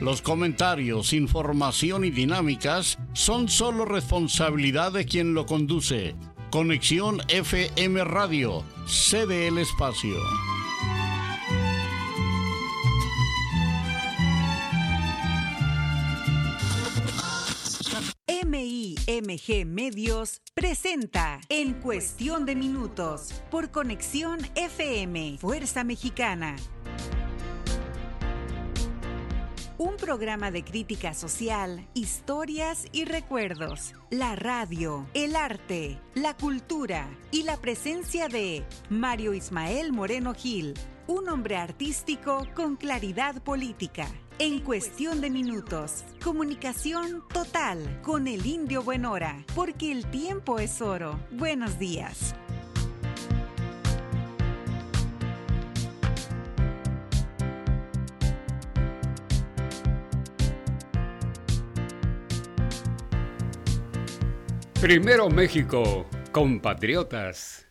Los comentarios, información y dinámicas son solo responsabilidad de quien lo conduce. Conexión FM Radio, sede el espacio. MIMG Medios presenta En Cuestión de Minutos por Conexión FM, Fuerza Mexicana. Un programa de crítica social, historias y recuerdos, la radio, el arte, la cultura y la presencia de Mario Ismael Moreno Gil, un hombre artístico con claridad política. En cuestión de minutos, comunicación total con el indio Buenora, porque el tiempo es oro. Buenos días. Primero México, compatriotas.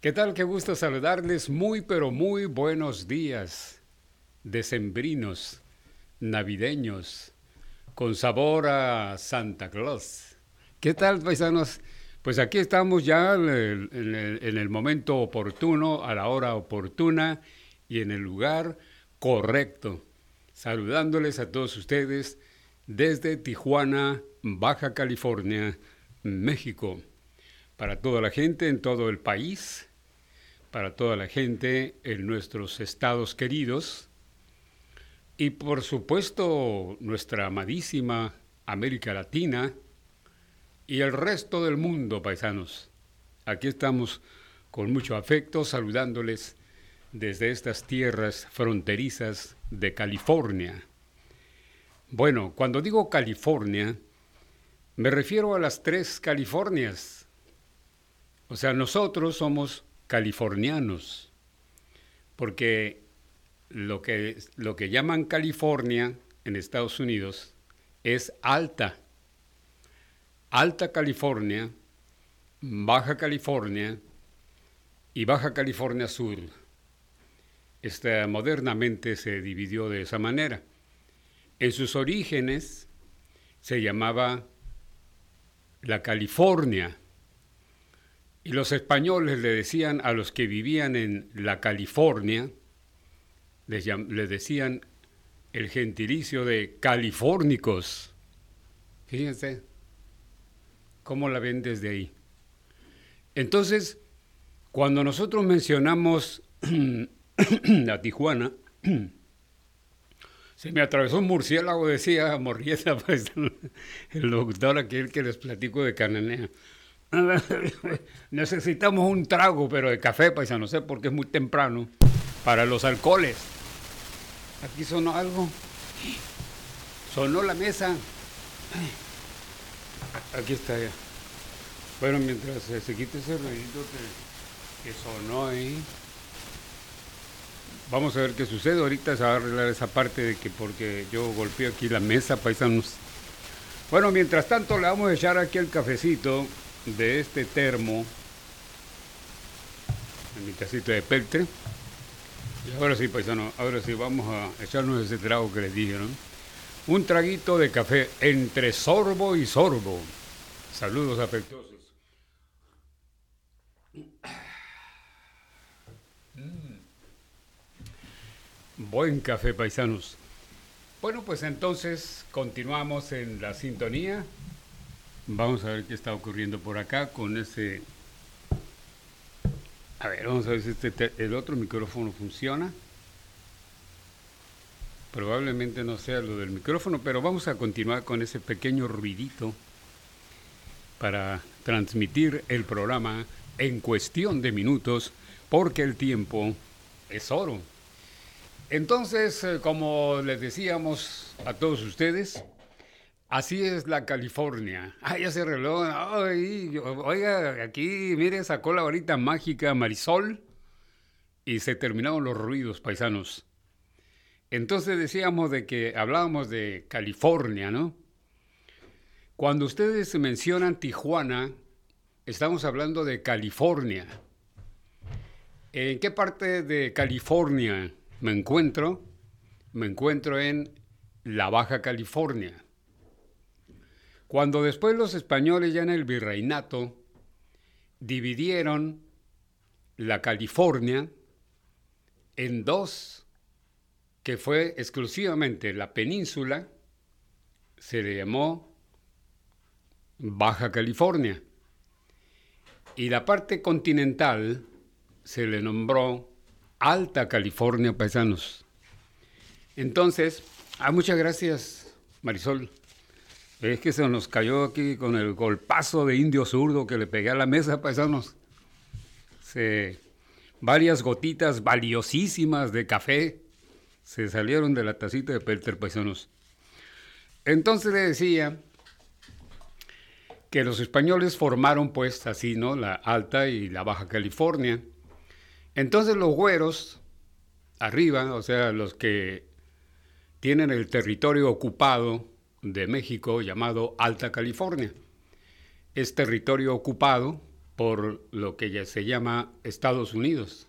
¿Qué tal? Qué gusto saludarles. Muy, pero muy buenos días. Decembrinos, navideños, con sabor a Santa Claus. ¿Qué tal, paisanos? Pues aquí estamos ya en el, en el- en el momento oportuno, a la hora oportuna y en el lugar correcto. Saludándoles a todos ustedes desde Tijuana, Baja California, México. Para toda la gente en todo el país, para toda la gente en nuestros estados queridos y por supuesto nuestra amadísima América Latina y el resto del mundo, paisanos. Aquí estamos con mucho afecto saludándoles desde estas tierras fronterizas de California. Bueno, cuando digo California, me refiero a las tres Californias. O sea, nosotros somos californianos, porque lo que, lo que llaman California en Estados Unidos es alta. Alta California, Baja California y Baja California Sur. Esta modernamente se dividió de esa manera. En sus orígenes se llamaba la California. Y los españoles le decían a los que vivían en la California, les, decían el gentilicio de califórnicos. Fíjense cómo la ven desde ahí. Entonces, cuando nosotros mencionamos a Tijuana, se me atravesó un murciélago, decía Morrieta, pues, el doctor aquel que les platico de Cananea. Necesitamos un trago, pero de café, paisa, no sé, porque es muy temprano, para los alcoholes. Aquí sonó algo. Sonó la mesa. Aquí está ya. Bueno, mientras eh, se quite ese ruidito que, que sonó ahí. Vamos a ver qué sucede. Ahorita se va a arreglar esa parte de que porque yo golpeé aquí la mesa, paisanos. Bueno, mientras tanto le vamos a echar aquí el cafecito de este termo. En mi tacito de peltre. Y ahora sí, paisano, ahora sí vamos a echarnos ese trago que les dije, ¿no? Un traguito de café entre sorbo y sorbo. Saludos afectuosos. Mm. Buen café, paisanos. Bueno, pues entonces continuamos en la sintonía. Vamos a ver qué está ocurriendo por acá con ese... A ver, vamos a ver si este te- el otro micrófono funciona. Probablemente no sea lo del micrófono, pero vamos a continuar con ese pequeño ruidito para transmitir el programa en cuestión de minutos, porque el tiempo es oro. Entonces, eh, como les decíamos a todos ustedes, Así es la California. Ah, ya se reloj. Ay, oiga, aquí, mire, sacó la varita mágica Marisol y se terminaron los ruidos paisanos. Entonces decíamos de que hablábamos de California, ¿no? Cuando ustedes mencionan Tijuana, estamos hablando de California. ¿En qué parte de California me encuentro? Me encuentro en la Baja California. Cuando después los españoles ya en el virreinato dividieron la California en dos, que fue exclusivamente la península, se le llamó Baja California. Y la parte continental se le nombró Alta California, paisanos. Entonces, ah, muchas gracias, Marisol. Es que se nos cayó aquí con el golpazo de indio zurdo que le pegué a la mesa, paisanos. Se, varias gotitas valiosísimas de café se salieron de la tacita de Pelter, paisanos. Entonces le decía que los españoles formaron pues así, ¿no? La Alta y la Baja California. Entonces los güeros, arriba, o sea, los que tienen el territorio ocupado, de México llamado Alta California. Es territorio ocupado por lo que ya se llama Estados Unidos.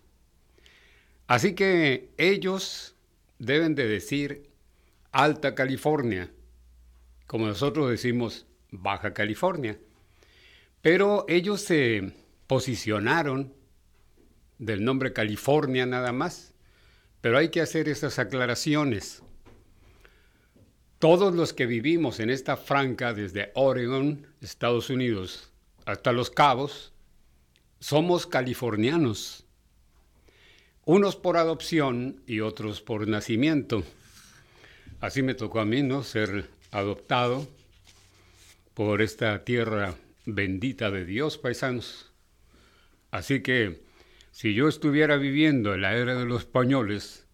Así que ellos deben de decir Alta California, como nosotros decimos Baja California. Pero ellos se posicionaron del nombre California nada más. Pero hay que hacer esas aclaraciones. Todos los que vivimos en esta franca desde Oregon, Estados Unidos, hasta Los Cabos, somos californianos. Unos por adopción y otros por nacimiento. Así me tocó a mí, ¿no? Ser adoptado por esta tierra bendita de Dios, paisanos. Así que si yo estuviera viviendo en la era de los españoles,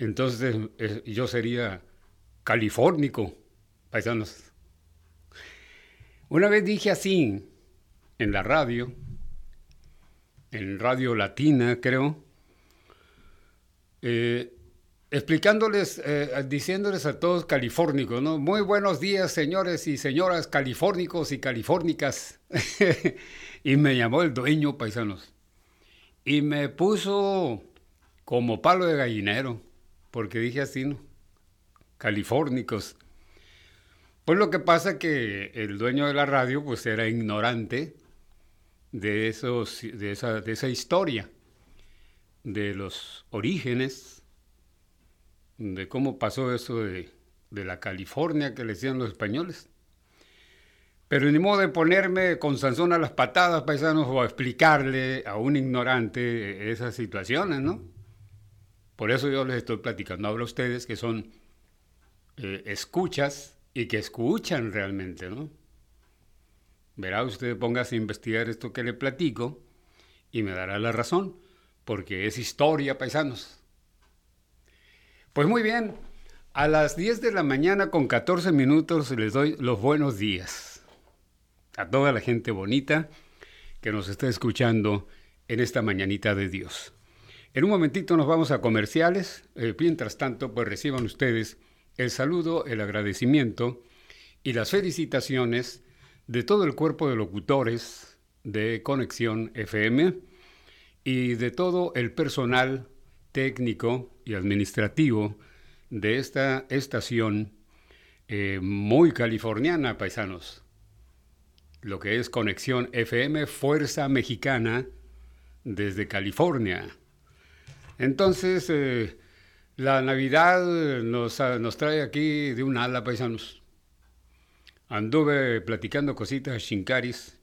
entonces eh, yo sería califórnico, paisanos. Una vez dije así en la radio, en Radio Latina, creo, eh, explicándoles, eh, diciéndoles a todos califórnicos, ¿no? Muy buenos días, señores y señoras califórnicos y califórnicas. y me llamó el dueño, paisanos. Y me puso como palo de gallinero, porque dije así, ¿no? califórnicos. Pues lo que pasa que el dueño de la radio pues era ignorante de, esos, de, esa, de esa historia, de los orígenes, de cómo pasó eso de, de la California que le decían los españoles. Pero ni modo de ponerme con Sansón a las patadas, paisanos, o a explicarle a un ignorante esas situaciones, ¿no? Por eso yo les estoy platicando ahora a ustedes que son eh, escuchas y que escuchan realmente, ¿no? Verá usted, póngase a investigar esto que le platico y me dará la razón, porque es historia, paisanos. Pues muy bien, a las 10 de la mañana con 14 minutos les doy los buenos días a toda la gente bonita que nos está escuchando en esta mañanita de Dios. En un momentito nos vamos a comerciales, eh, mientras tanto pues reciban ustedes el saludo, el agradecimiento y las felicitaciones de todo el cuerpo de locutores de Conexión FM y de todo el personal técnico y administrativo de esta estación eh, muy californiana, paisanos. Lo que es Conexión FM, Fuerza Mexicana desde California. Entonces, eh, la Navidad nos, ah, nos trae aquí de un ala, paisanos. Anduve platicando cositas chincaris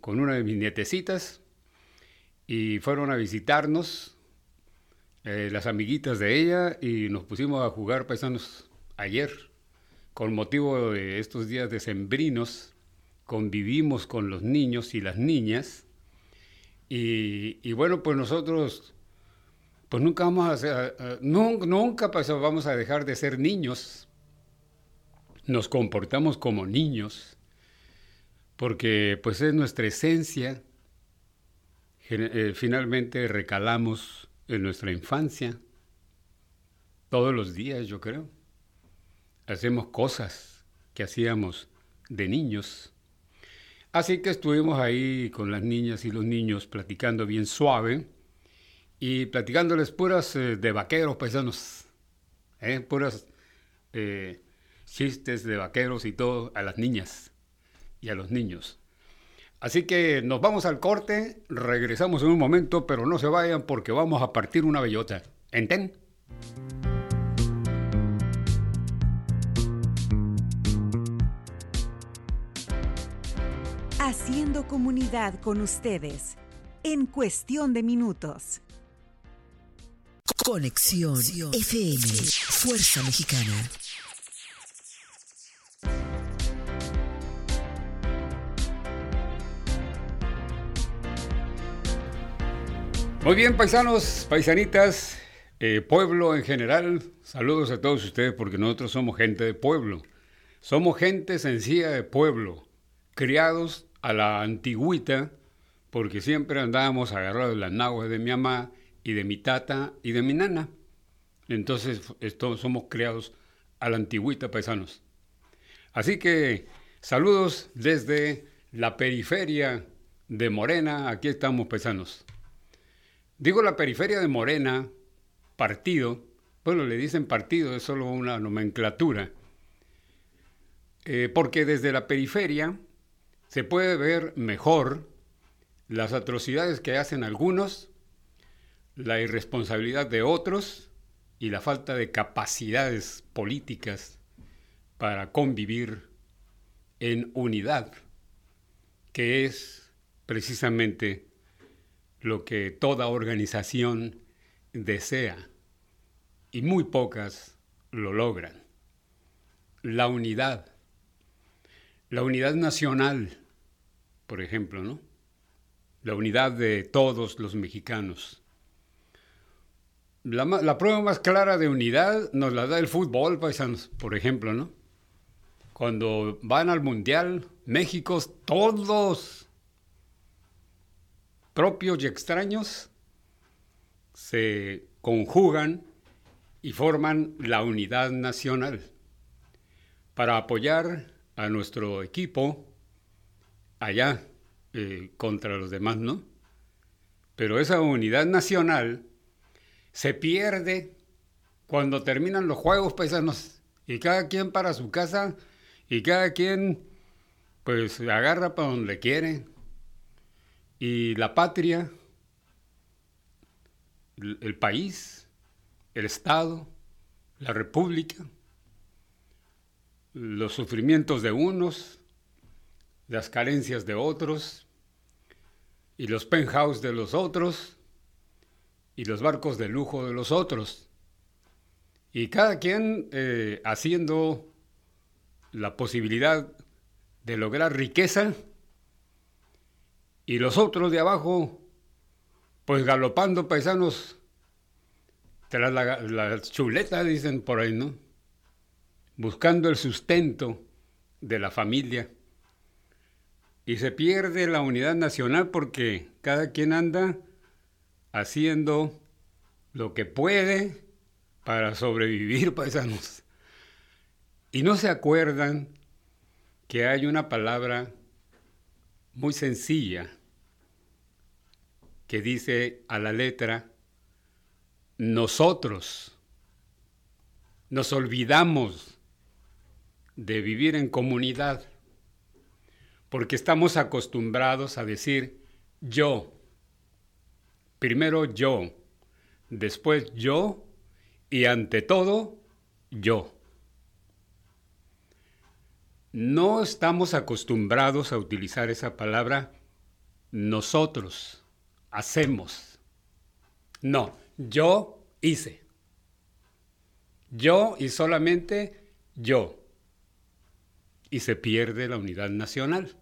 con una de mis nietecitas y fueron a visitarnos eh, las amiguitas de ella y nos pusimos a jugar paisanos ayer con motivo de estos días decembrinos convivimos con los niños y las niñas y, bueno pues nosotros pues nunca vamos a, nunca, nunca vamos a dejar de ser niños. nos comportamos como niños, porque pues es nuestra esencia. Eh, finalmente recalamos en nuestra infancia, todos los días yo creo. Hacemos cosas que hacíamos de niños. Así que estuvimos ahí con las niñas y los niños platicando bien suave y platicándoles puras eh, de vaqueros paisanos, ¿eh? puras eh, chistes de vaqueros y todo a las niñas y a los niños. Así que nos vamos al corte, regresamos en un momento, pero no se vayan porque vamos a partir una bellota. ¿Enten? Haciendo comunidad con ustedes en cuestión de minutos. Conexión FM, Fuerza Mexicana. Muy bien, paisanos, paisanitas, eh, pueblo en general, saludos a todos ustedes porque nosotros somos gente de pueblo. Somos gente sencilla de pueblo, criados a la antigüita, porque siempre andábamos agarrados de las naguas de mi mamá y de mi tata y de mi nana. Entonces esto, somos criados a la antigüita, paisanos. Así que saludos desde la periferia de Morena, aquí estamos, paisanos. Digo la periferia de Morena, partido, bueno, le dicen partido, es solo una nomenclatura, eh, porque desde la periferia se puede ver mejor las atrocidades que hacen algunos, la irresponsabilidad de otros y la falta de capacidades políticas para convivir en unidad, que es precisamente lo que toda organización desea y muy pocas lo logran. La unidad, la unidad nacional, por ejemplo, ¿no? La unidad de todos los mexicanos. La, prueba más clara de unidad nos la da el fútbol, paisanos, por ejemplo, ¿no? Cuando van al Mundial, México, todos, propios y extraños, se conjugan y forman la unidad nacional para apoyar a nuestro equipo allá eh, contra los demás, ¿no? Pero esa unidad nacional se pierde cuando terminan los juegos paisanos y cada quien para su casa y cada quien pues agarra para donde quiere. Y la patria, el país, el Estado, la República, los sufrimientos de unos, las carencias de otros y los penthouse de los otros y los barcos de lujo de los otros. Y cada quien eh, haciendo la posibilidad de lograr riqueza y los otros de abajo pues galopando paisanos tras la, la chuleta, dicen por ahí, ¿no? Buscando el sustento de la familia. Y se pierde la unidad nacional porque cada quien anda haciendo lo que puede para sobrevivir, paisanos. Y no se acuerdan que hay una palabra muy sencilla que dice a la letra, nosotros nos olvidamos de vivir en comunidad porque estamos acostumbrados a decir yo. Primero yo, después yo y ante todo yo. No estamos acostumbrados a utilizar esa palabra nosotros, hacemos. No, yo hice. Yo y solamente yo. Y se pierde la unidad nacional.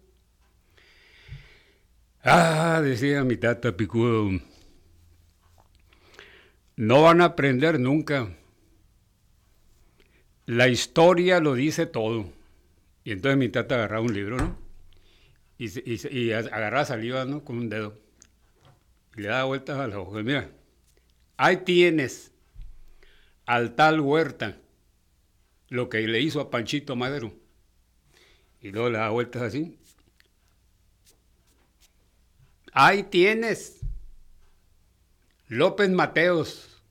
Ah, decía mi tata Picudo, no van a aprender nunca. La historia lo dice todo. Y entonces mi tata agarraba un libro, ¿no? Y, agarraba saliva, ¿no? Con un dedo. Y le daba vueltas a los ojos. Mira, ahí tienes al tal Huerta lo que le hizo a Panchito Madero. Y luego le daba vueltas así. Ahí tienes. López Mateos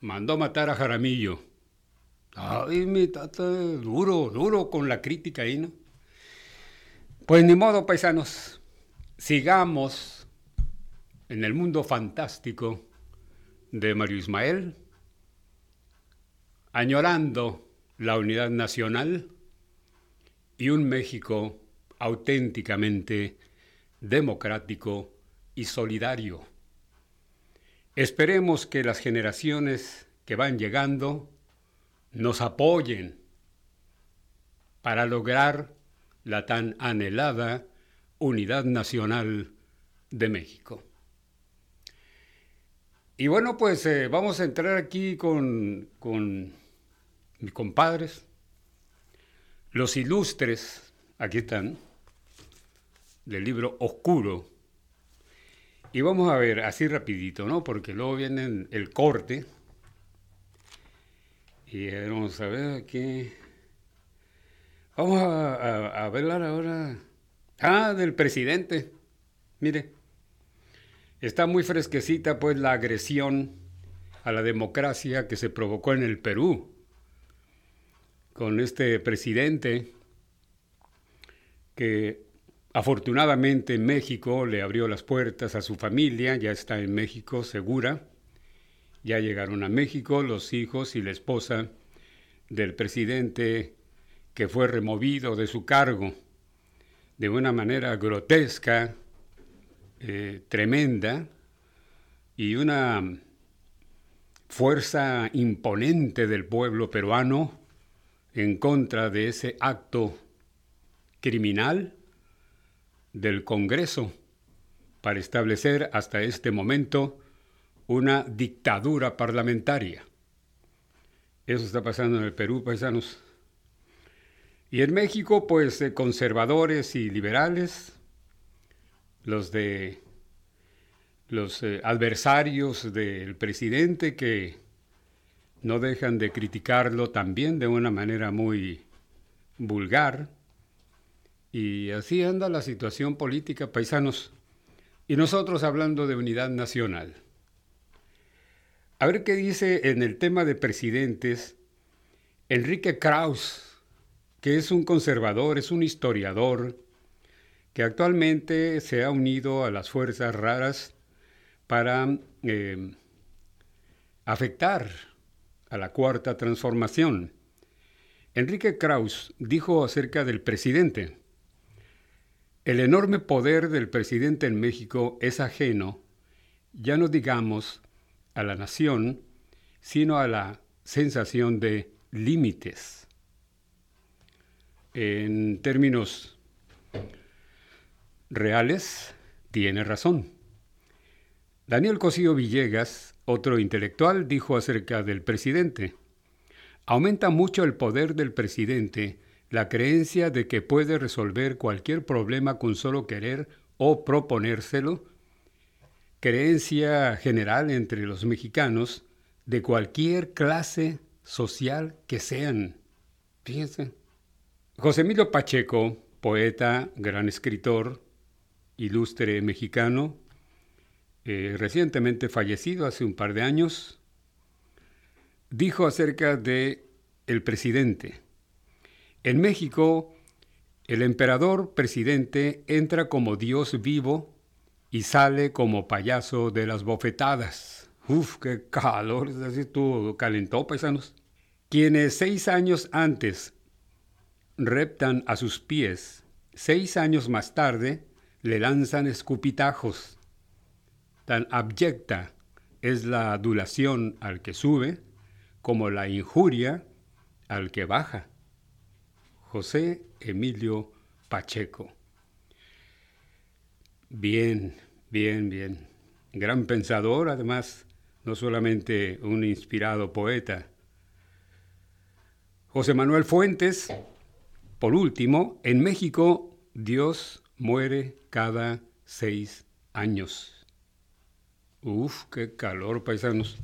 mandó matar a Jaramillo. Ay, mi tata, duro, duro con la crítica ahí, ¿no? Pues ni modo, paisanos. Sigamos en el mundo fantástico de Mario Ismael, añorando la unidad nacional y un México auténticamente democrático y solidario. Esperemos que las generaciones que van llegando nos apoyen para lograr la tan anhelada unidad nacional de México. Y bueno, pues eh, vamos a entrar aquí con, con mis compadres, los ilustres, aquí están, del libro Oscuro. Y vamos a ver así rapidito, ¿no? Porque luego viene el corte. Y vamos a ver aquí. Vamos a, hablar ahora. Ah, del presidente. Mire. Está muy fresquecita pues la agresión a la democracia que se provocó en el Perú con este presidente que afortunadamente México le abrió las puertas a su familia, ya está en México segura, ya llegaron a México los hijos y la esposa del presidente que fue removido de su cargo de una manera grotesca, eh, tremenda, y una fuerza imponente del pueblo peruano en contra de ese acto criminal del Congreso para establecer hasta este momento una dictadura parlamentaria. Eso está pasando en el Perú, paisanos. Y en México, pues eh, conservadores y liberales, los de los eh, adversarios del presidente que no dejan de criticarlo también de una manera muy vulgar. Y así anda la situación política, paisanos. Y nosotros hablando de unidad nacional. A ver qué dice en el tema de presidentes Enrique Kraus, que es un conservador, es un historiador, que actualmente se ha unido a las fuerzas raras para eh, afectar a la cuarta transformación. Enrique Kraus dijo acerca del presidente, el enorme poder del presidente en México es ajeno, ya no digamos a la nación, sino a la sensación de límites. En términos reales, tiene razón. Daniel Cosío Villegas, otro intelectual, dijo acerca del presidente, aumenta mucho el poder del presidente la creencia de que puede resolver cualquier problema con solo querer o proponérselo creencia general entre los mexicanos de cualquier clase social que sean. Fíjense. José Emilio Pacheco, poeta, gran escritor, ilustre mexicano, eh, recientemente fallecido hace un par de años, dijo acerca de el presidente. En México, el emperador presidente entra como Dios vivo y sale como payaso de las bofetadas. Uf, qué calor, así tú calentó, paisanos. Quienes seis años antes reptan a sus pies, seis años más tarde le lanzan escupitajos. Tan abyecta es la adulación al que sube como la injuria al que baja. José Emilio Pacheco. Bien, bien, bien. Gran pensador, además, no solamente un inspirado poeta. José Manuel Fuentes, por último, en México Dios muere cada seis años. Uf, qué calor, paisanos.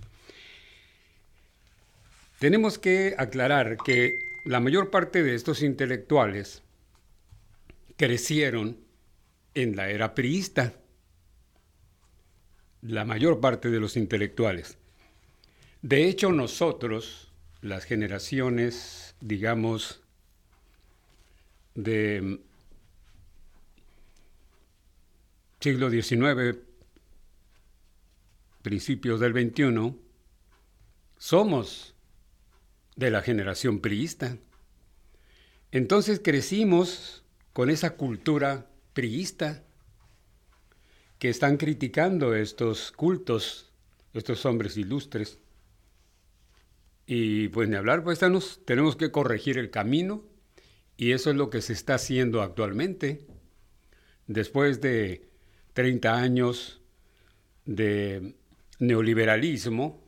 Tenemos que aclarar que la mayor parte de estos intelectuales crecieron en la era priista. La mayor parte de los intelectuales. De hecho, nosotros, las generaciones, digamos, de siglo XIX, principios del XXI, somos de la generación priista. Entonces crecimos con esa cultura priista que están criticando estos cultos, estos hombres ilustres. Y pues ni hablar, pues tenemos que corregir el camino y eso es lo que se está haciendo actualmente. Después de 30 años de neoliberalismo,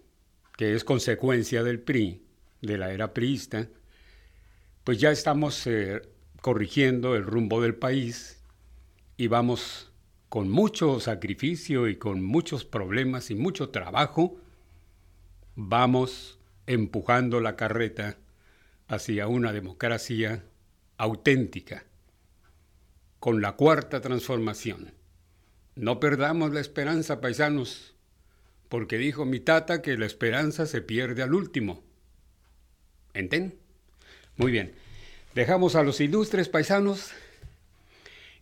que es consecuencia del PRI, de la era priista, pues ya estamos eh, corrigiendo el rumbo del país y vamos con mucho sacrificio y con muchos problemas y mucho trabajo, vamos empujando la carreta hacia una democracia auténtica, con la cuarta transformación. No perdamos la esperanza, paisanos, porque dijo mi tata que la esperanza se pierde al último. ¿Enten? Muy bien. Dejamos a los ilustres paisanos.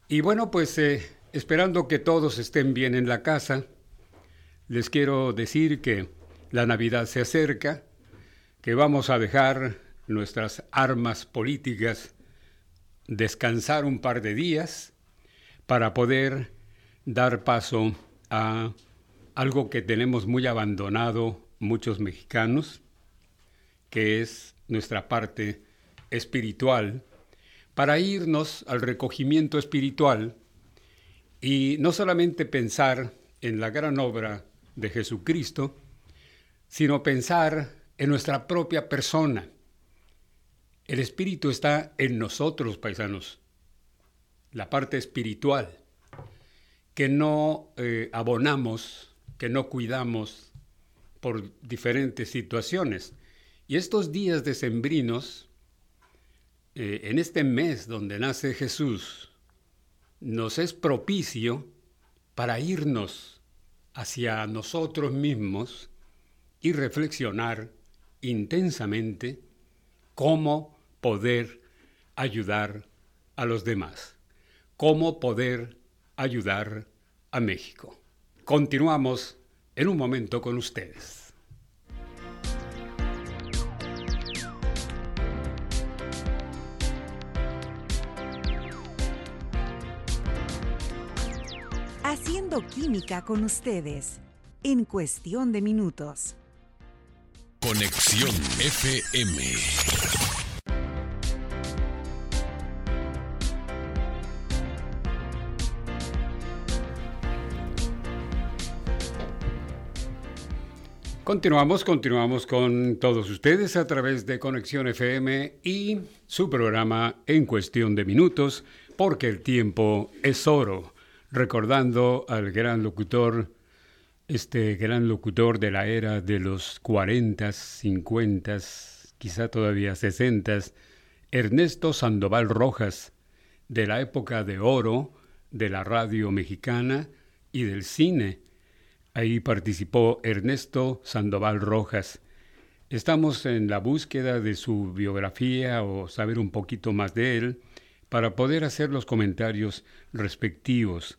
Y bueno, pues eh, esperando que todos estén bien en la casa, les quiero decir que la Navidad se acerca, que vamos a dejar nuestras armas políticas descansar un par de días para poder dar paso a algo que tenemos muy abandonado muchos mexicanos, que es nuestra parte espiritual, para irnos al recogimiento espiritual y no solamente pensar en la gran obra de Jesucristo, sino pensar en nuestra propia persona. El espíritu está en nosotros, paisanos, la parte espiritual, que no eh, abonamos, que no cuidamos por diferentes situaciones. Y estos días decembrinos, eh, en este mes donde nace Jesús, nos es propicio para irnos hacia nosotros mismos y reflexionar intensamente cómo poder ayudar a los demás, cómo poder ayudar a México. Continuamos en un momento con ustedes. Química con ustedes en cuestión de minutos. Conexión FM. Continuamos, continuamos con todos ustedes a través de Conexión FM y su programa en cuestión de minutos, porque el tiempo es oro recordando al gran locutor, este gran locutor de la era de los 40, 50, quizá todavía 60, Ernesto Sandoval Rojas, de la época de oro de la radio mexicana y del cine. Ahí participó Ernesto Sandoval Rojas. Estamos en la búsqueda de su biografía o saber un poquito más de él para poder hacer los comentarios respectivos.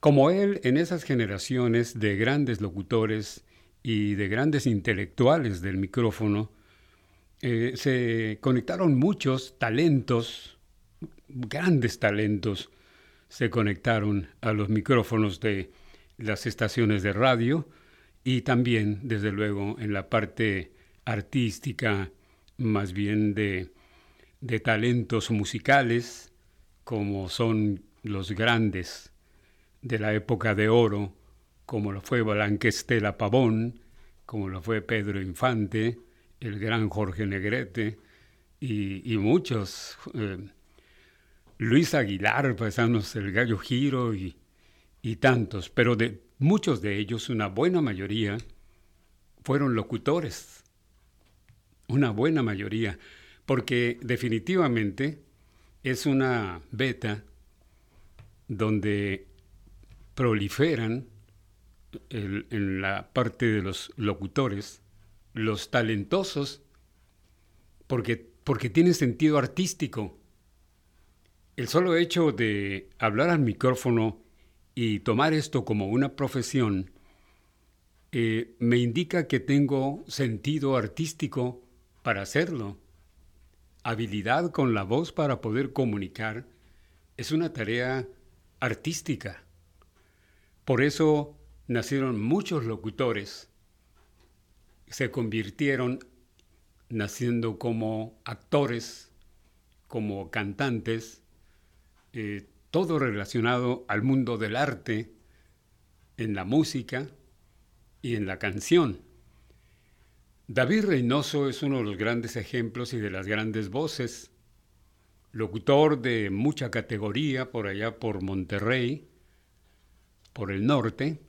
Como él, en esas generaciones de grandes locutores y de grandes intelectuales del micrófono, eh, se conectaron muchos talentos, grandes talentos, se conectaron a los micrófonos de las estaciones de radio y también, desde luego, en la parte artística, más bien de de talentos musicales, como son los grandes de la época de oro, como lo fue Blanquestela Pavón, como lo fue Pedro Infante, el gran Jorge Negrete, y, muchos. Eh, Luis Aguilar, paisanos, el Gallo Giro y, y tantos, pero de muchos de ellos, una buena mayoría, fueron locutores. Una buena mayoría, porque definitivamente es una beta donde proliferan en la parte de los locutores, los talentosos, porque, porque tienen sentido artístico. El solo hecho de hablar al micrófono y tomar esto como una profesión eh, me indica que tengo sentido artístico para hacerlo. Habilidad con la voz para poder comunicar es una tarea artística. Por eso nacieron muchos locutores, se convirtieron naciendo como actores, como cantantes, eh, todo relacionado al mundo del arte, en la música y en la canción. David Reynoso es uno de los grandes ejemplos y de las grandes voces, locutor de mucha categoría por allá por Monterrey, por el norte,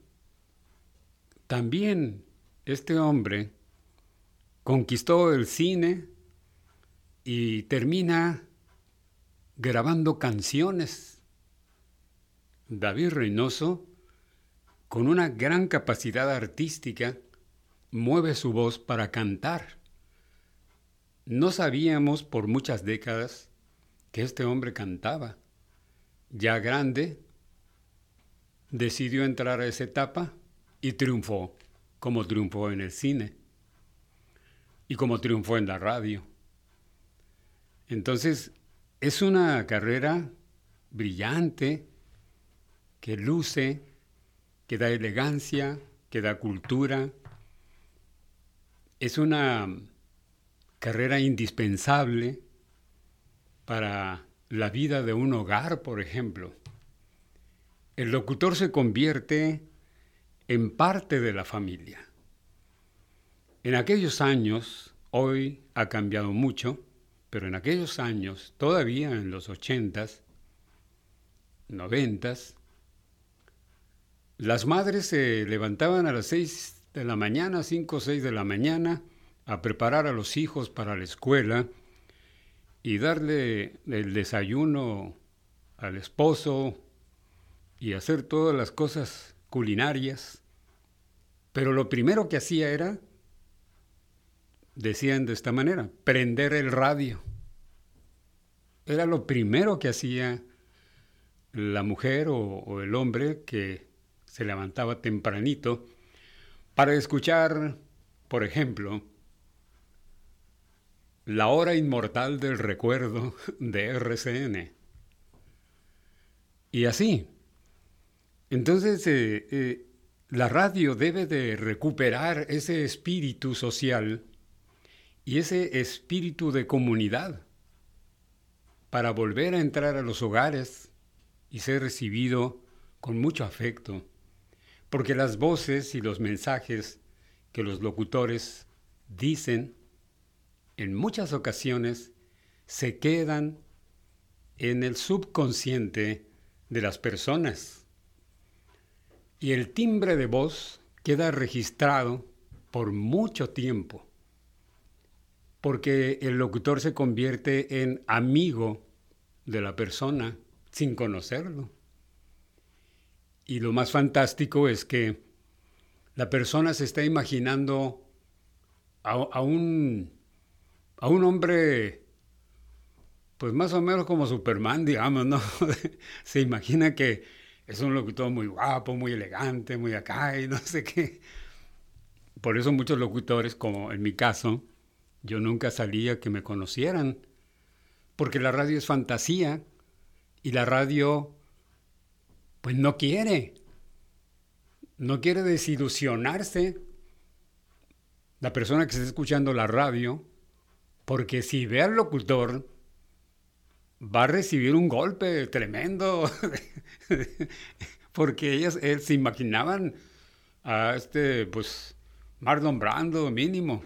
también este hombre conquistó el cine y termina grabando canciones. David Reynoso, con una gran capacidad artística, mueve su voz para cantar. No sabíamos por muchas décadas que este hombre cantaba. Ya grande, decidió entrar a esa etapa y triunfó, como triunfó en el cine y como triunfó en la radio. Entonces, es una carrera brillante, que luce, que da elegancia, que da cultura. Es una carrera indispensable para la vida de un hogar, por ejemplo. El locutor se convierte en parte de la familia. En aquellos años, hoy ha cambiado mucho, pero en aquellos años, todavía en los ochentas, noventas, las madres se levantaban a las seis de la mañana, cinco o seis de la mañana, a preparar a los hijos para la escuela y darle el desayuno al esposo y hacer todas las cosas culinarias, pero lo primero que hacía era, decían de esta manera, prender el radio. Era lo primero que hacía la mujer o, el hombre que se levantaba tempranito para escuchar, por ejemplo, la hora inmortal del recuerdo de RCN. Y así, entonces, eh, eh, la radio debe de recuperar ese espíritu social y ese espíritu de comunidad para volver a entrar a los hogares y ser recibido con mucho afecto, porque las voces y los mensajes que los locutores dicen en muchas ocasiones se quedan en el subconsciente de las personas y el timbre de voz queda registrado por mucho tiempo, porque el locutor se convierte en amigo de la persona sin conocerlo. Y lo más fantástico es que la persona se está imaginando a, un, a un hombre, pues más o menos como Superman, digamos, ¿no? se imagina que es un locutor muy guapo, muy elegante, muy acá y no sé qué. Por eso muchos locutores, como en mi caso, yo nunca salía que me conocieran, porque la radio es fantasía y la radio pues no quiere, no quiere desilusionarse. La persona que está escuchando la radio, porque si ve al locutor, va a recibir un golpe tremendo, porque ellas se imaginaban a este, pues, Marlon Brando mínimo,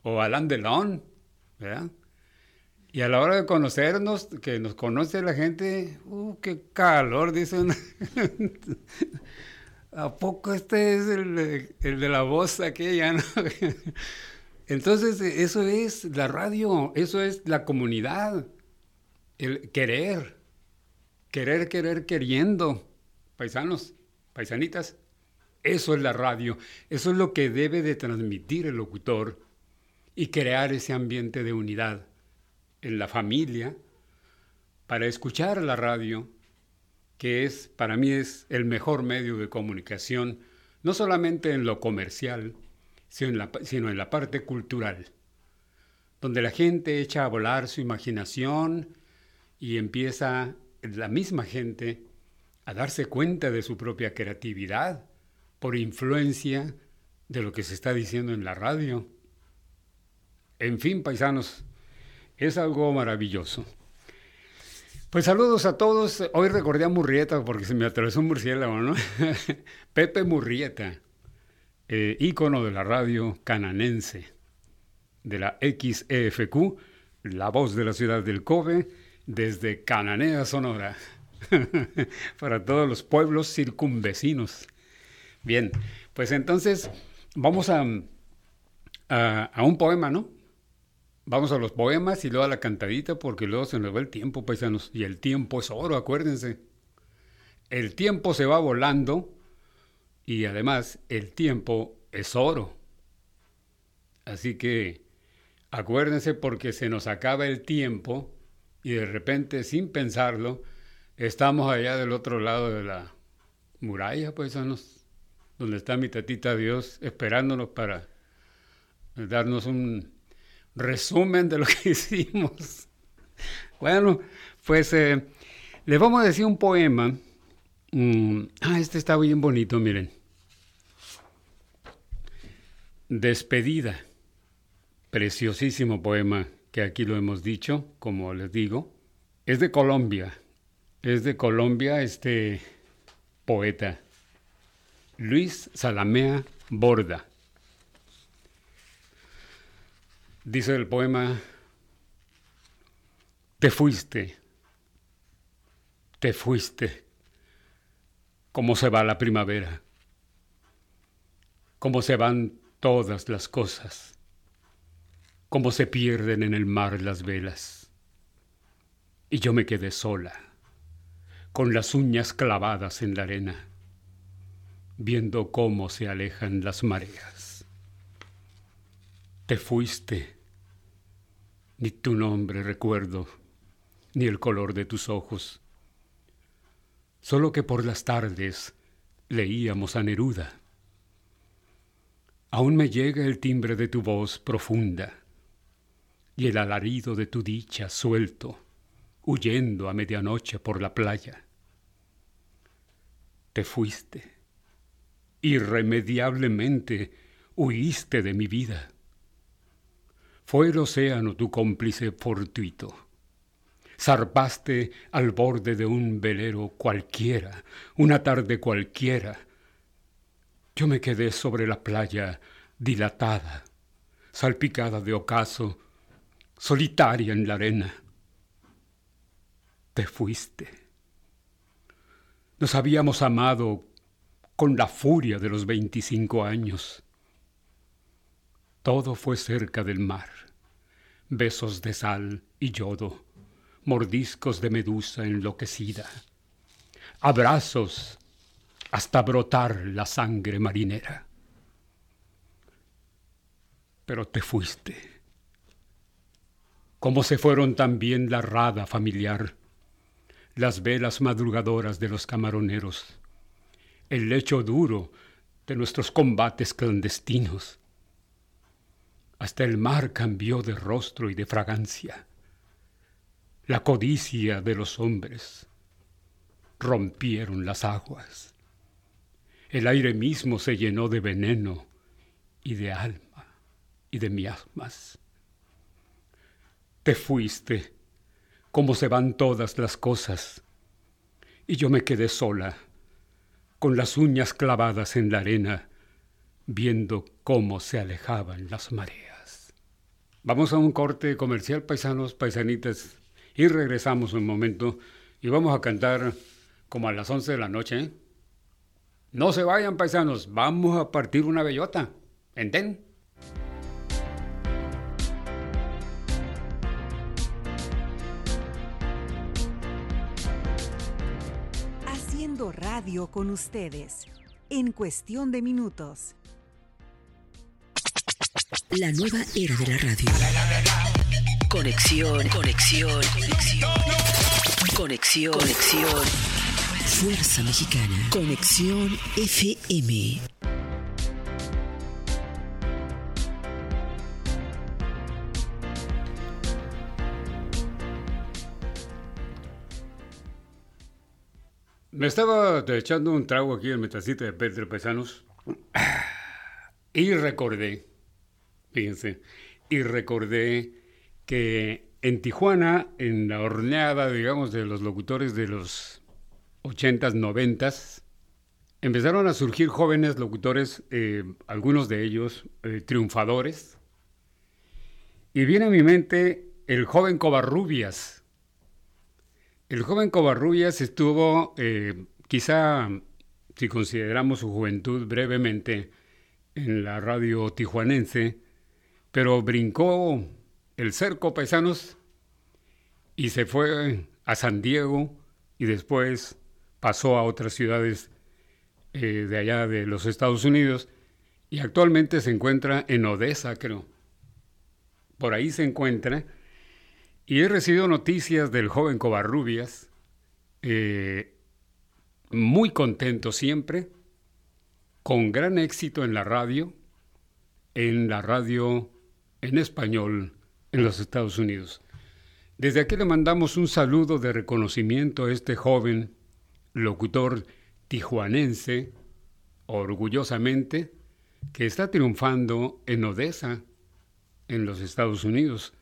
o Alain Delon, ¿verdad? Y a la hora de conocernos, que nos conoce la gente, ¡uh, qué calor! Dicen. ¿A poco este es el, de la voz aquella? ¿no? Entonces, eso es la radio, eso es la comunidad, el querer, querer, querer, queriendo. Paisanos, paisanitas, eso es la radio, eso es lo que debe de transmitir el locutor y crear ese ambiente de unidad en la familia para escuchar la radio, que es, para mí es el mejor medio de comunicación, no solamente en lo comercial, sino en la, sino en la parte cultural, donde la gente echa a volar su imaginación y empieza la misma gente a darse cuenta de su propia creatividad por influencia de lo que se está diciendo en la radio. En fin, paisanos, es algo maravilloso. Pues saludos a todos. Hoy recordé a Murrieta porque se me atravesó un murciélago, ¿no? Pepe Murrieta, eh, ícono de la radio cananense, de la XEFQ, la voz de la ciudad del Kobe, desde Cananea, Sonora, para todos los pueblos circunvecinos. Bien, pues entonces vamos a, a, un poema, ¿no? Vamos a los poemas y luego a la cantadita porque luego se nos va el tiempo, paisanos. Y el tiempo es oro, acuérdense. El tiempo se va volando y además el tiempo es oro. Así que acuérdense porque se nos acaba el tiempo y de repente sin pensarlo estamos allá del otro lado de la muralla, paisanos donde está mi tatita Dios esperándonos para darnos un resumen de lo que hicimos. Bueno, pues eh, les vamos a decir un poema. Mm, ah, este está bien bonito, miren. Despedida. Preciosísimo poema que aquí lo hemos dicho, como les digo. Es de Colombia. Es de Colombia este poeta. Luis Salamea Borda. Dice el poema, te fuiste, te fuiste, como se va la primavera, como se van todas las cosas, como se pierden en el mar las velas. Y yo me quedé sola, con las uñas clavadas en la arena viendo cómo se alejan las mareas. Te fuiste, ni tu nombre recuerdo, ni el color de tus ojos. Solo que por las tardes leíamos a Neruda. Aún me llega el timbre de tu voz profunda y el alarido de tu dicha suelto, huyendo a medianoche por la playa. Te fuiste irremediablemente huiste de mi vida. Fue el océano tu cómplice fortuito. Zarpaste al borde de un velero cualquiera, una tarde cualquiera. Yo me quedé sobre la playa dilatada, salpicada de ocaso, solitaria en la arena. Te fuiste. Nos habíamos amado con la furia de los veinticinco años. Todo fue cerca del mar, besos de sal y yodo, mordiscos de medusa enloquecida, abrazos hasta brotar la sangre marinera. Pero te fuiste. Como se fueron también la rada familiar, las velas madrugadoras de los camaroneros, el lecho duro de nuestros combates clandestinos. Hasta el mar cambió de rostro y de fragancia. La codicia de los hombres rompieron las aguas. El aire mismo se llenó de veneno y de alma y de miasmas. Te fuiste, como se van todas las cosas, y yo me quedé sola con las uñas clavadas en la arena, viendo cómo se alejaban las mareas. Vamos a un corte comercial, paisanos, paisanitas, y regresamos un momento y vamos a cantar como a las 11 de la noche. ¿eh? No se vayan, paisanos, vamos a partir una bellota. ¿Enten? Haciendo radio con ustedes en cuestión de minutos. La nueva era de la radio. Conexión, conexión, conexión. Conexión, conexión. Fuerza Mexicana. Conexión FM. Me estaba echando un trago aquí en metacita de Pedro Pesanos y recordé, fíjense, y recordé que en Tijuana, en la horneada, digamos, de los locutores de los 80s, 90s, empezaron a surgir jóvenes locutores, eh, algunos de ellos eh, triunfadores, y viene a mi mente el joven Covarrubias, el joven Covarrubias estuvo, eh, quizá si consideramos su juventud brevemente, en la radio tijuanense, pero brincó el cerco paisanos y se fue a San Diego y después pasó a otras ciudades eh, de allá de los Estados Unidos y actualmente se encuentra en Odessa, creo. Por ahí se encuentra y he recibido noticias del joven Covarrubias, eh, muy contento siempre, con gran éxito en la radio, en la radio en español en los Estados Unidos. Desde aquí le mandamos un saludo de reconocimiento a este joven locutor tijuanense, orgullosamente, que está triunfando en Odessa, en los Estados Unidos.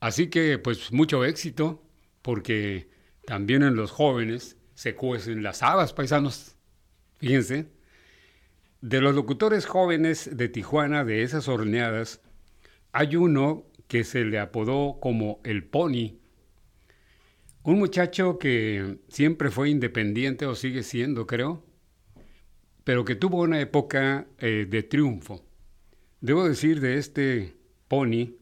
Así que pues mucho éxito, porque también en los jóvenes se cuecen las habas, paisanos. Fíjense, de los locutores jóvenes de Tijuana, de esas horneadas, hay uno que se le apodó como el Pony. Un muchacho que siempre fue independiente o sigue siendo, creo, pero que tuvo una época eh, de triunfo. Debo decir de este Pony,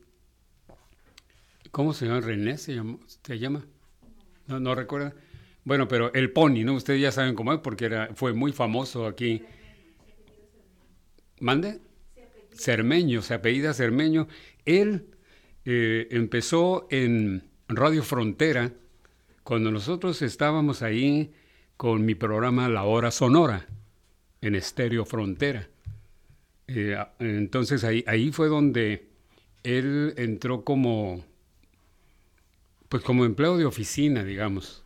¿Cómo se llama? ¿René se llama? ¿Se llama? No, no recuerda. Bueno, pero el Pony, ¿no? Ustedes ya saben cómo es porque era, fue muy famoso aquí. ¿Mande? Cermeño, se apellida Cermeño. Él eh, empezó en Radio Frontera cuando nosotros estábamos ahí con mi programa La Hora Sonora en Estéreo Frontera. Eh, entonces ahí, ahí fue donde él entró como pues como empleado de oficina, digamos.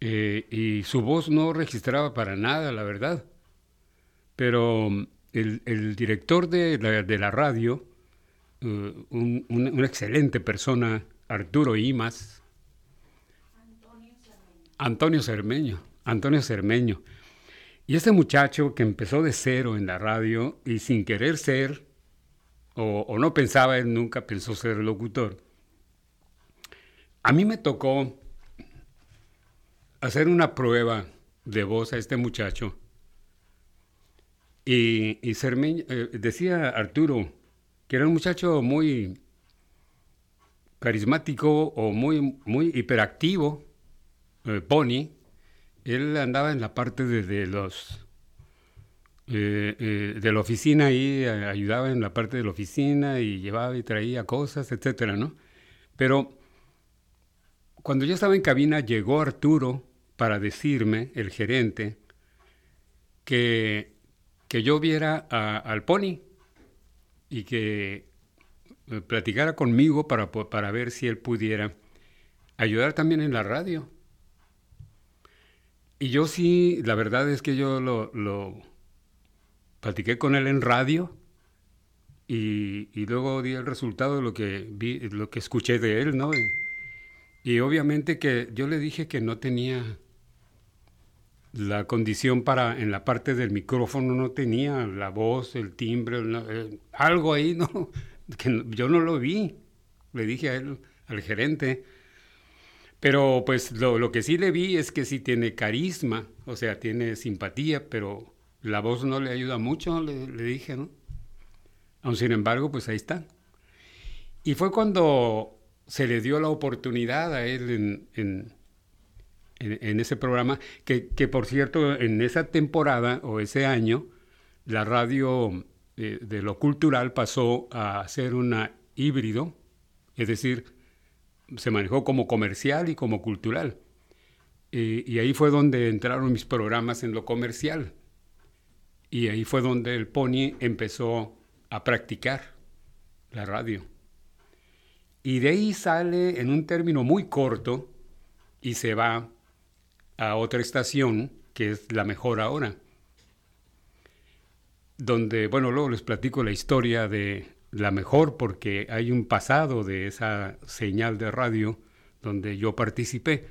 Eh, y su voz no registraba para nada, la verdad. Pero el, director de la, radio, uh, una excelente persona, Arturo Imas, Antonio Cermeño, Antonio Cermeño. Y este muchacho que empezó de cero en la radio y sin querer ser, o, o no pensaba, él nunca pensó ser locutor, a mí me tocó hacer una prueba de voz a este muchacho. Y, eh, decía Arturo que era un muchacho muy carismático o muy, muy hiperactivo, eh, Pony. Él andaba en la parte de, los eh, de la oficina y ayudaba en la parte de la oficina y llevaba y traía cosas, etcétera, ¿no? Pero cuando yo estaba en cabina, llegó Arturo para decirme, el gerente, que, que yo viera al Pony y que eh, platicara conmigo para, para ver si él pudiera ayudar también en la radio. Y yo sí, la verdad es que yo lo, lo platiqué con él en radio y, y, luego di el resultado de lo que vi, lo que escuché de él, ¿no? Y obviamente que yo le dije que no tenía la condición para, en la parte del micrófono no tenía la voz, el timbre, eh, algo ahí, ¿no? que yo no lo vi. Le dije a él, al gerente. Pero pues lo, que sí le vi es que sí tiene carisma, o sea, tiene simpatía, pero la voz no le ayuda mucho, le, dije, ¿no? Aun sin embargo, pues ahí está. Y fue cuando se le dio la oportunidad a él en, en, ese programa, que, que, por cierto, en esa temporada o ese año, la radio de, de lo cultural pasó a ser una híbrido, es decir, se manejó como comercial y como cultural. y ahí fue donde entraron mis programas en lo comercial. Y ahí fue donde el Pony empezó a practicar la radio. Y de ahí sale en un término muy corto y se va a otra estación que es la mejor ahora. Donde, bueno, luego les platico la historia de la mejor porque hay un pasado de esa señal de radio donde yo participé.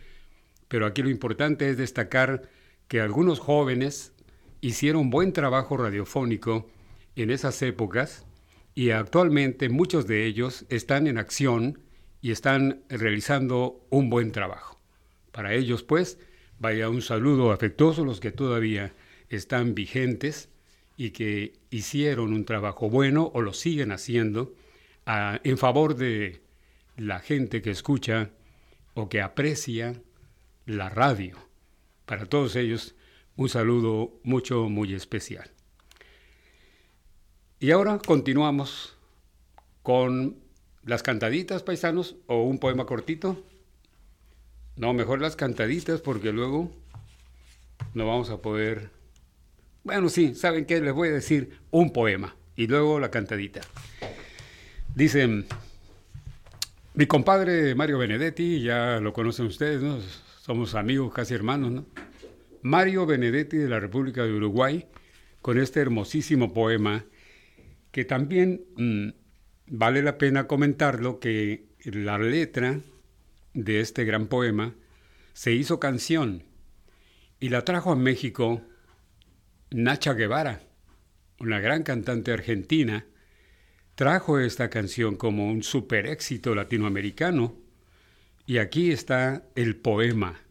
Pero aquí lo importante es destacar que algunos jóvenes hicieron buen trabajo radiofónico en esas épocas y actualmente muchos de ellos están en acción y están realizando un buen trabajo. Para ellos, pues, vaya un saludo afectuoso a los que todavía están vigentes y que hicieron un trabajo bueno o lo siguen haciendo en favor de la gente que escucha o que aprecia la radio. Para todos ellos, un saludo mucho, muy especial. Y ahora continuamos con las cantaditas, paisanos, o un poema cortito. No, mejor las cantaditas porque luego no vamos a poder bueno, sí, ¿saben qué? Les voy a decir un poema y luego la cantadita. Dicen, mi compadre Mario Benedetti, ya lo conocen ustedes. Somos amigos, casi hermanos, ¿no? Mario Benedetti de la República de Uruguay, con este hermosísimo poema, que también mm, vale la pena comentarlo, que la letra de este gran poema se hizo canción y la trajo a México Nacha Guevara, una gran cantante argentina, trajo esta canción como un super éxito latinoamericano y aquí está el poema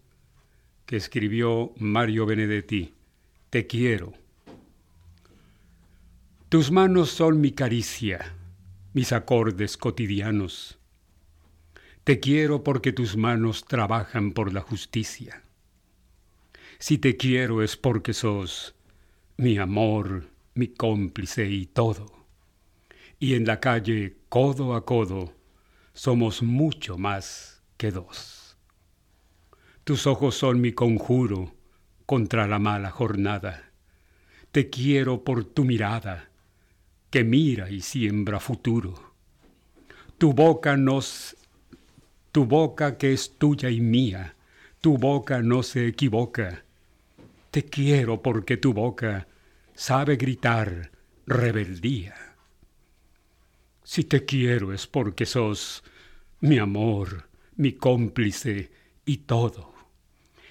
que escribió Mario Benedetti, Te quiero. Tus manos son mi caricia, mis acordes cotidianos. Te quiero porque tus manos trabajan por la justicia. Si te quiero es porque sos mi amor, mi cómplice y todo. Y en la calle, codo a codo, somos mucho más que dos. Tus ojos son mi conjuro contra la mala jornada. Te quiero por tu mirada, que mira y siembra futuro. Tu boca nos tu boca que es tuya y mía, tu boca no se equivoca. Te quiero porque tu boca sabe gritar rebeldía. Si te quiero es porque sos mi amor, mi cómplice y todo.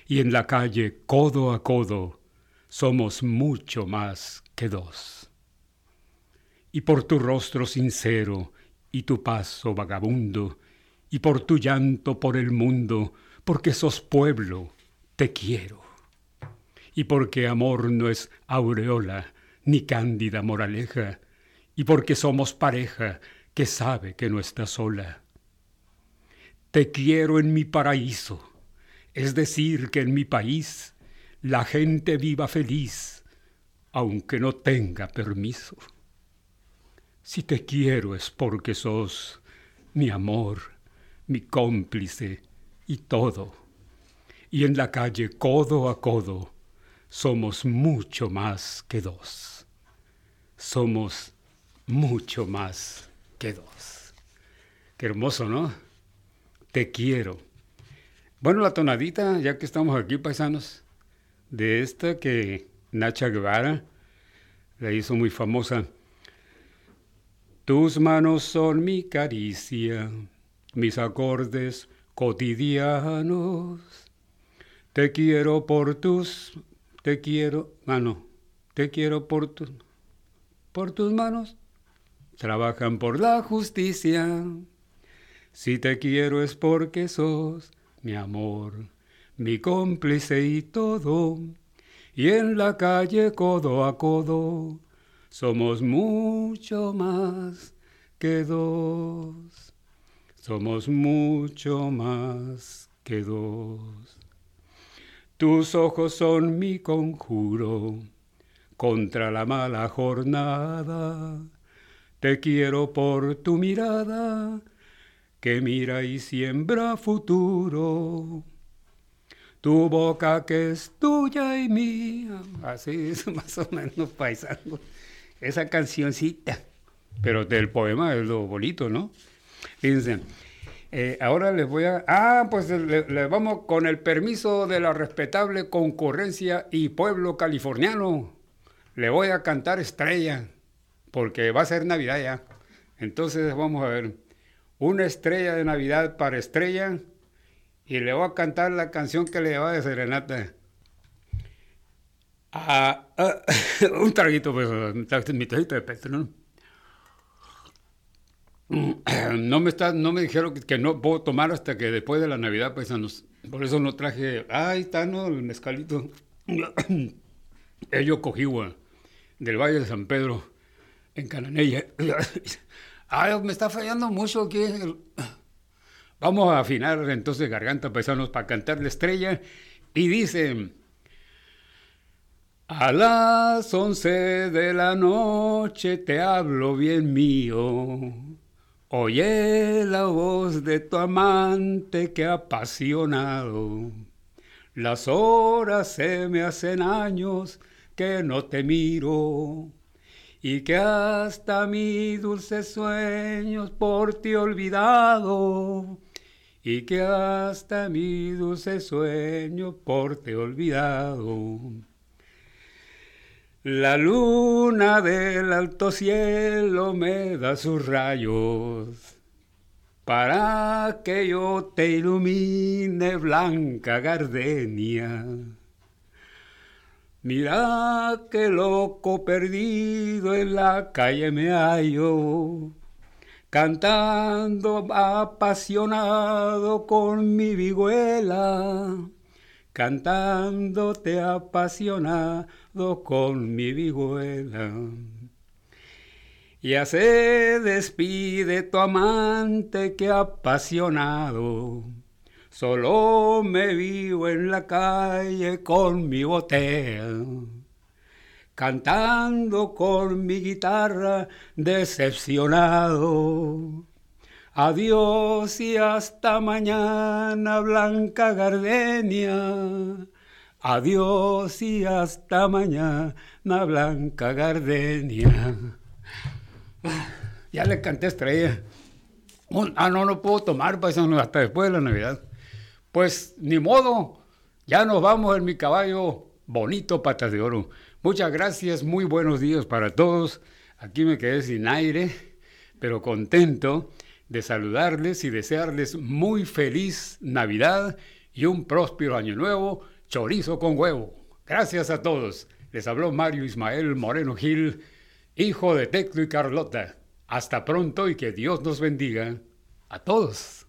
Y en la calle, codo a codo, somos mucho más que dos. Y por tu rostro sincero y tu paso vagabundo, y por tu llanto por el mundo, porque sos pueblo, te quiero y porque amor no es aureola ni cándida moraleja, y porque somos pareja que sabe que no está sola. Te quiero en mi paraíso, es decir, que en mi país la gente viva feliz, aunque no tenga permiso. Si te quiero es porque sos mi amor, mi cómplice y todo. Y en la calle codo a codo, somos mucho más que dos. Somos mucho más que dos. Qué hermoso, ¿no? Te quiero. Bueno, la tonadita, ya que estamos aquí, paisanos, de esta que Nacha Guevara la hizo muy famosa. Tus manos son mi caricia, mis acordes cotidianos. Te quiero por tus te quiero, mano, te quiero por, por tus manos. trabajan por la justicia. Si te quiero es porque sos mi amor, mi cómplice y todo. Y en la calle codo a codo somos mucho más que dos. Somos mucho más que dos. Tus ojos son mi conjuro contra la mala jornada. Te quiero por tu mirada, que mira y siembra futuro. Tu boca que es tuya y mía. Así es más o menos paisano. Esa cancioncita. Pero del poema es lo bonito, ¿no? Fíjense. Eh, ahora les voy a... Ah, pues le, vamos con el permiso de la respetable concurrencia y pueblo californiano. Le voy a cantar estrella, porque va a ser Navidad ya. Entonces vamos a ver. Una estrella de Navidad para estrella y le voy a cantar la canción que le va de serenata. Ah, ah, un traguito, pues, mi traguito de petro, ¿no? No me, está, no me dijeron que, no puedo tomar hasta que después de la Navidad, pues, por eso no traje. Ahí está, ¿no? El mezcalito. Ello Cojigua, del Valle de San Pedro, en Cananella. Ay, me está fallando mucho aquí. Vamos a afinar entonces garganta, paisanos, para cantar la estrella. Y dice. A las once de la noche te hablo bien mío Oye la voz de tu amante que apasionado. Las horas se me hacen años que no te miro y que hasta mis dulces sueños por ti olvidado y que hasta mis dulces sueños por ti olvidado. La luna del alto cielo me da sus rayos para que yo te ilumine blanca gardenia. Mira que loco perdido en la calle me hallo, cantando apasionado con mi vihuela cantándote apasionado con mi vihuela. Ya se despide tu amante que apasionado, solo me vivo en la calle con mi botella, cantando con mi guitarra decepcionado. Adiós y hasta mañana, Blanca Gardenia. Adiós y hasta mañana, Blanca Gardenia. Ya le canté estrella. ah, no, no puedo tomar pues, hasta después de la Navidad. Pues ni modo, ya nos vamos en mi caballo bonito, patas de oro. Muchas gracias, muy buenos días para todos. Aquí me quedé sin aire, pero contento de saludarles y desearles muy feliz Navidad y un próspero año nuevo, chorizo con huevo. Gracias a todos. Les habló Mario Ismael Moreno Gil, hijo de Teclo y Carlota. Hasta pronto y que Dios nos bendiga a todos.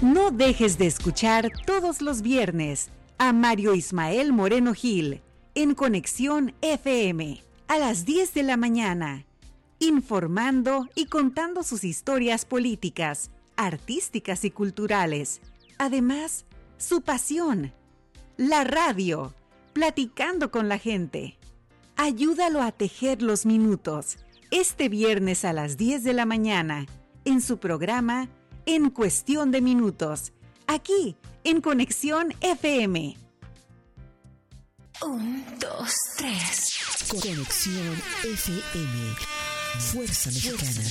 No dejes de escuchar todos los viernes a Mario Ismael Moreno Gil en Conexión FM a las 10 de la mañana, informando y contando sus historias políticas, artísticas y culturales. Además, su pasión, la radio, platicando con la gente. Ayúdalo a tejer los minutos este viernes a las 10 de la mañana en su programa En Cuestión de Minutos, aquí en Conexión FM. Un, dos, tres. Conexión FM. Fuerza Mexicana.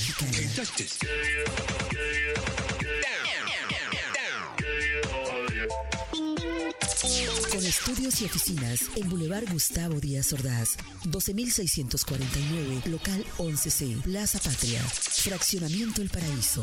Con estudios y oficinas en Boulevard Gustavo Díaz Ordaz, 12649, local 11C, Plaza Patria, Fraccionamiento El Paraíso.